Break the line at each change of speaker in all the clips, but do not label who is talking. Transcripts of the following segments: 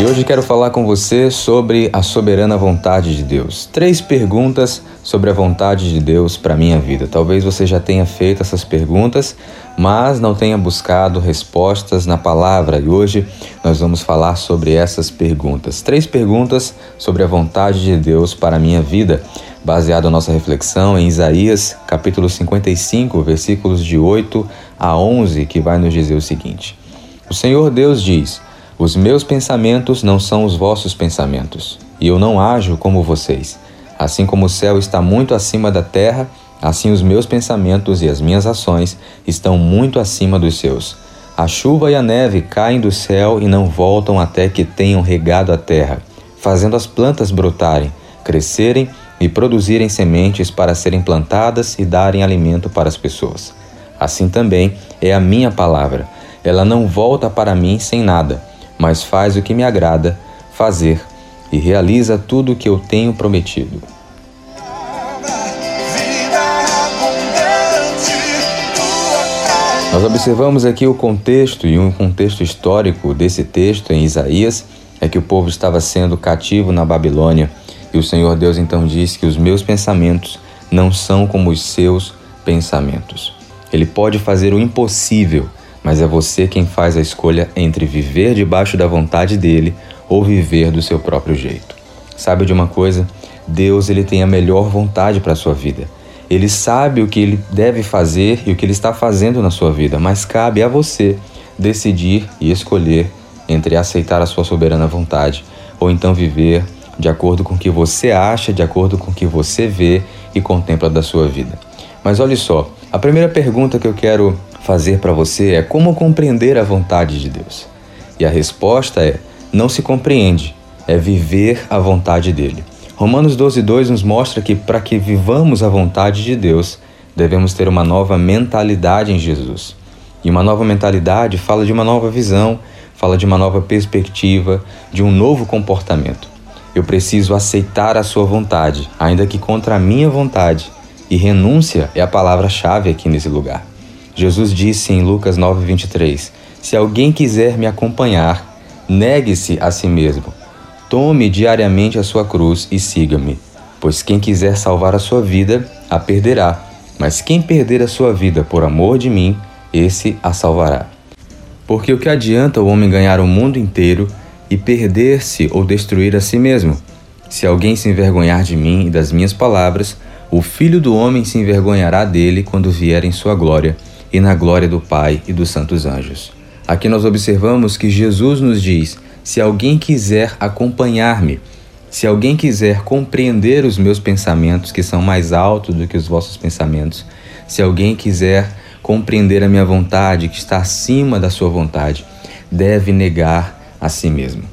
E hoje quero falar com você sobre a soberana vontade de Deus. Três perguntas sobre a vontade de Deus para minha vida. Talvez você já tenha feito essas perguntas, mas não tenha buscado respostas na palavra. E hoje nós vamos falar sobre essas perguntas. Três perguntas sobre a vontade de Deus para minha vida, baseado a nossa reflexão em Isaías, capítulo 55, versículos de 8 a 11, que vai nos dizer o seguinte: O Senhor Deus diz: os meus pensamentos não são os vossos pensamentos, e eu não ajo como vocês. Assim como o céu está muito acima da terra, assim os meus pensamentos e as minhas ações estão muito acima dos seus. A chuva e a neve caem do céu e não voltam até que tenham regado a terra, fazendo as plantas brotarem, crescerem e produzirem sementes para serem plantadas e darem alimento para as pessoas. Assim também é a minha palavra. Ela não volta para mim sem nada mas faz o que me agrada fazer e realiza tudo o que eu tenho prometido. Nós observamos aqui o contexto e um contexto histórico desse texto em Isaías é que o povo estava sendo cativo na Babilônia e o Senhor Deus então disse que os meus pensamentos não são como os seus pensamentos. Ele pode fazer o impossível mas é você quem faz a escolha entre viver debaixo da vontade dele ou viver do seu próprio jeito. Sabe de uma coisa? Deus ele tem a melhor vontade para a sua vida. Ele sabe o que ele deve fazer e o que ele está fazendo na sua vida, mas cabe a você decidir e escolher entre aceitar a sua soberana vontade ou então viver de acordo com o que você acha, de acordo com o que você vê e contempla da sua vida. Mas olhe só, a primeira pergunta que eu quero fazer para você é como compreender a vontade de Deus. E a resposta é: não se compreende, é viver a vontade dele. Romanos 12:2 nos mostra que para que vivamos a vontade de Deus, devemos ter uma nova mentalidade em Jesus. E uma nova mentalidade fala de uma nova visão, fala de uma nova perspectiva, de um novo comportamento. Eu preciso aceitar a sua vontade, ainda que contra a minha vontade. E renúncia é a palavra-chave aqui nesse lugar. Jesus disse em Lucas 9:23: Se alguém quiser me acompanhar, negue-se a si mesmo. Tome diariamente a sua cruz e siga-me. Pois quem quiser salvar a sua vida, a perderá. Mas quem perder a sua vida por amor de mim, esse a salvará. Porque o que adianta o homem ganhar o mundo inteiro e perder-se ou destruir a si mesmo? Se alguém se envergonhar de mim e das minhas palavras, o filho do homem se envergonhará dele quando vier em sua glória e na glória do Pai e dos santos anjos. Aqui nós observamos que Jesus nos diz: se alguém quiser acompanhar-me, se alguém quiser compreender os meus pensamentos, que são mais altos do que os vossos pensamentos, se alguém quiser compreender a minha vontade, que está acima da sua vontade, deve negar a si mesmo.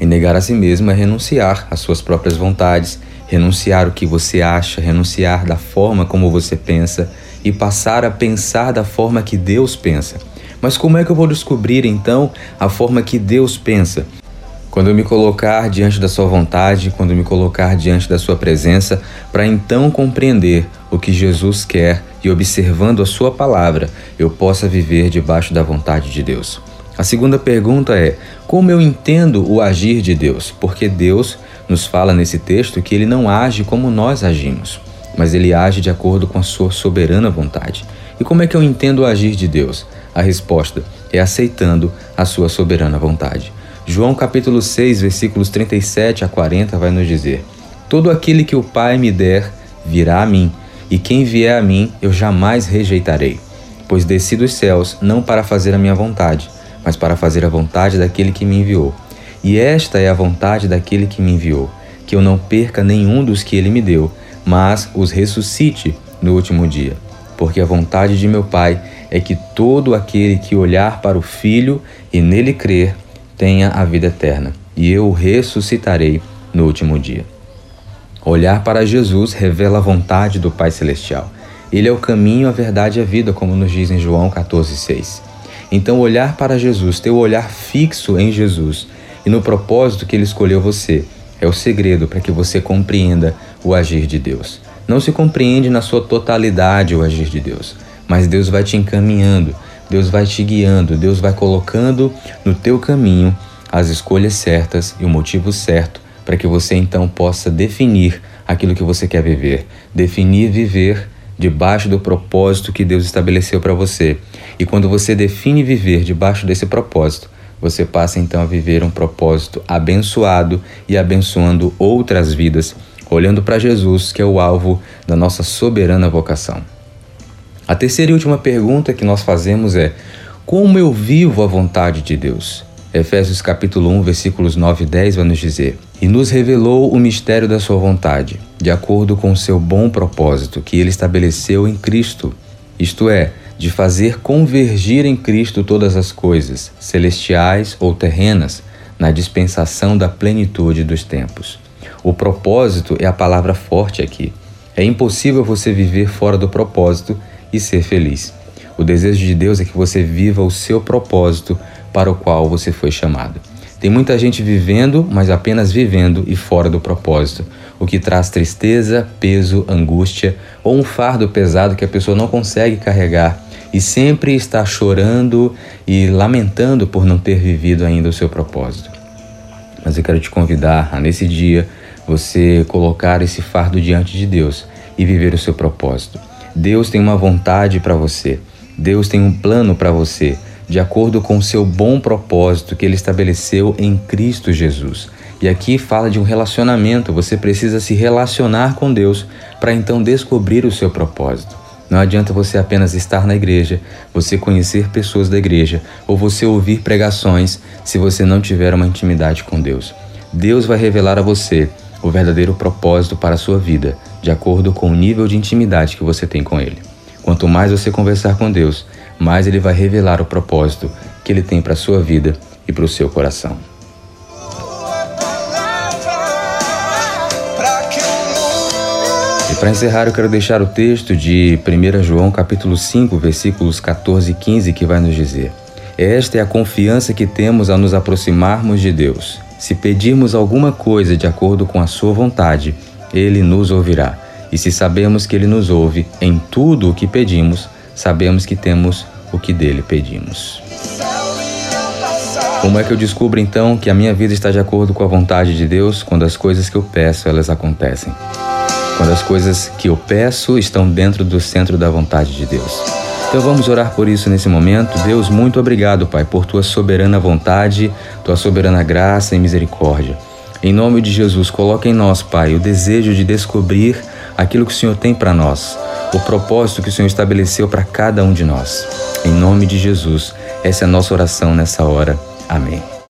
E negar a si mesmo é renunciar às suas próprias vontades, renunciar o que você acha, renunciar da forma como você pensa, e passar a pensar da forma que Deus pensa. Mas como é que eu vou descobrir então a forma que Deus pensa? Quando eu me colocar diante da Sua vontade, quando eu me colocar diante da Sua presença, para então compreender o que Jesus quer e observando a Sua palavra, eu possa viver debaixo da vontade de Deus. A segunda pergunta é: como eu entendo o agir de Deus? Porque Deus nos fala nesse texto que ele não age como nós agimos mas ele age de acordo com a sua soberana vontade. E como é que eu entendo o agir de Deus? A resposta é aceitando a sua soberana vontade. João capítulo 6, versículos 37 a 40 vai nos dizer: Todo aquele que o Pai me der virá a mim, e quem vier a mim eu jamais rejeitarei. Pois desci dos céus não para fazer a minha vontade, mas para fazer a vontade daquele que me enviou. E esta é a vontade daquele que me enviou, que eu não perca nenhum dos que ele me deu, mas os ressuscite no último dia. Porque a vontade de meu Pai é que todo aquele que olhar para o Filho e nele crer tenha a vida eterna, e eu o ressuscitarei no último dia. Olhar para Jesus revela a vontade do Pai Celestial. Ele é o caminho, a verdade e a vida, como nos diz em João 14,6. Então, olhar para Jesus, ter o olhar fixo em Jesus e no propósito que Ele escolheu você, é o segredo para que você compreenda o agir de Deus. Não se compreende na sua totalidade o agir de Deus, mas Deus vai te encaminhando, Deus vai te guiando, Deus vai colocando no teu caminho as escolhas certas e o motivo certo para que você então possa definir aquilo que você quer viver, definir viver debaixo do propósito que Deus estabeleceu para você. E quando você define viver debaixo desse propósito, você passa então a viver um propósito abençoado e abençoando outras vidas, olhando para Jesus, que é o alvo da nossa soberana vocação. A terceira e última pergunta que nós fazemos é: como eu vivo a vontade de Deus? Efésios capítulo 1, versículos 9 e 10 vai nos dizer: E nos revelou o mistério da sua vontade, de acordo com o seu bom propósito que ele estabeleceu em Cristo, isto é, de fazer convergir em Cristo todas as coisas, celestiais ou terrenas, na dispensação da plenitude dos tempos. O propósito é a palavra forte aqui. É impossível você viver fora do propósito e ser feliz. O desejo de Deus é que você viva o seu propósito para o qual você foi chamado. Tem muita gente vivendo, mas apenas vivendo e fora do propósito, o que traz tristeza, peso, angústia ou um fardo pesado que a pessoa não consegue carregar e sempre está chorando e lamentando por não ter vivido ainda o seu propósito. Mas eu quero te convidar a nesse dia você colocar esse fardo diante de Deus e viver o seu propósito. Deus tem uma vontade para você. Deus tem um plano para você, de acordo com o seu bom propósito que ele estabeleceu em Cristo Jesus. E aqui fala de um relacionamento, você precisa se relacionar com Deus para então descobrir o seu propósito. Não adianta você apenas estar na igreja, você conhecer pessoas da igreja ou você ouvir pregações se você não tiver uma intimidade com Deus. Deus vai revelar a você o verdadeiro propósito para a sua vida, de acordo com o nível de intimidade que você tem com Ele. Quanto mais você conversar com Deus, mais Ele vai revelar o propósito que Ele tem para a sua vida e para o seu coração. Para encerrar, eu quero deixar o texto de 1 João capítulo 5, versículos 14 e 15, que vai nos dizer: Esta é a confiança que temos ao nos aproximarmos de Deus. Se pedirmos alguma coisa de acordo com a sua vontade, ele nos ouvirá. E se sabemos que ele nos ouve em tudo o que pedimos, sabemos que temos o que dele pedimos. Como é que eu descubro então que a minha vida está de acordo com a vontade de Deus quando as coisas que eu peço elas acontecem? Quando as coisas que eu peço estão dentro do centro da vontade de Deus. Então vamos orar por isso nesse momento. Deus, muito obrigado, Pai, por tua soberana vontade, tua soberana graça e misericórdia. Em nome de Jesus, coloque em nós, Pai, o desejo de descobrir aquilo que o Senhor tem para nós, o propósito que o Senhor estabeleceu para cada um de nós. Em nome de Jesus, essa é a nossa oração nessa hora. Amém.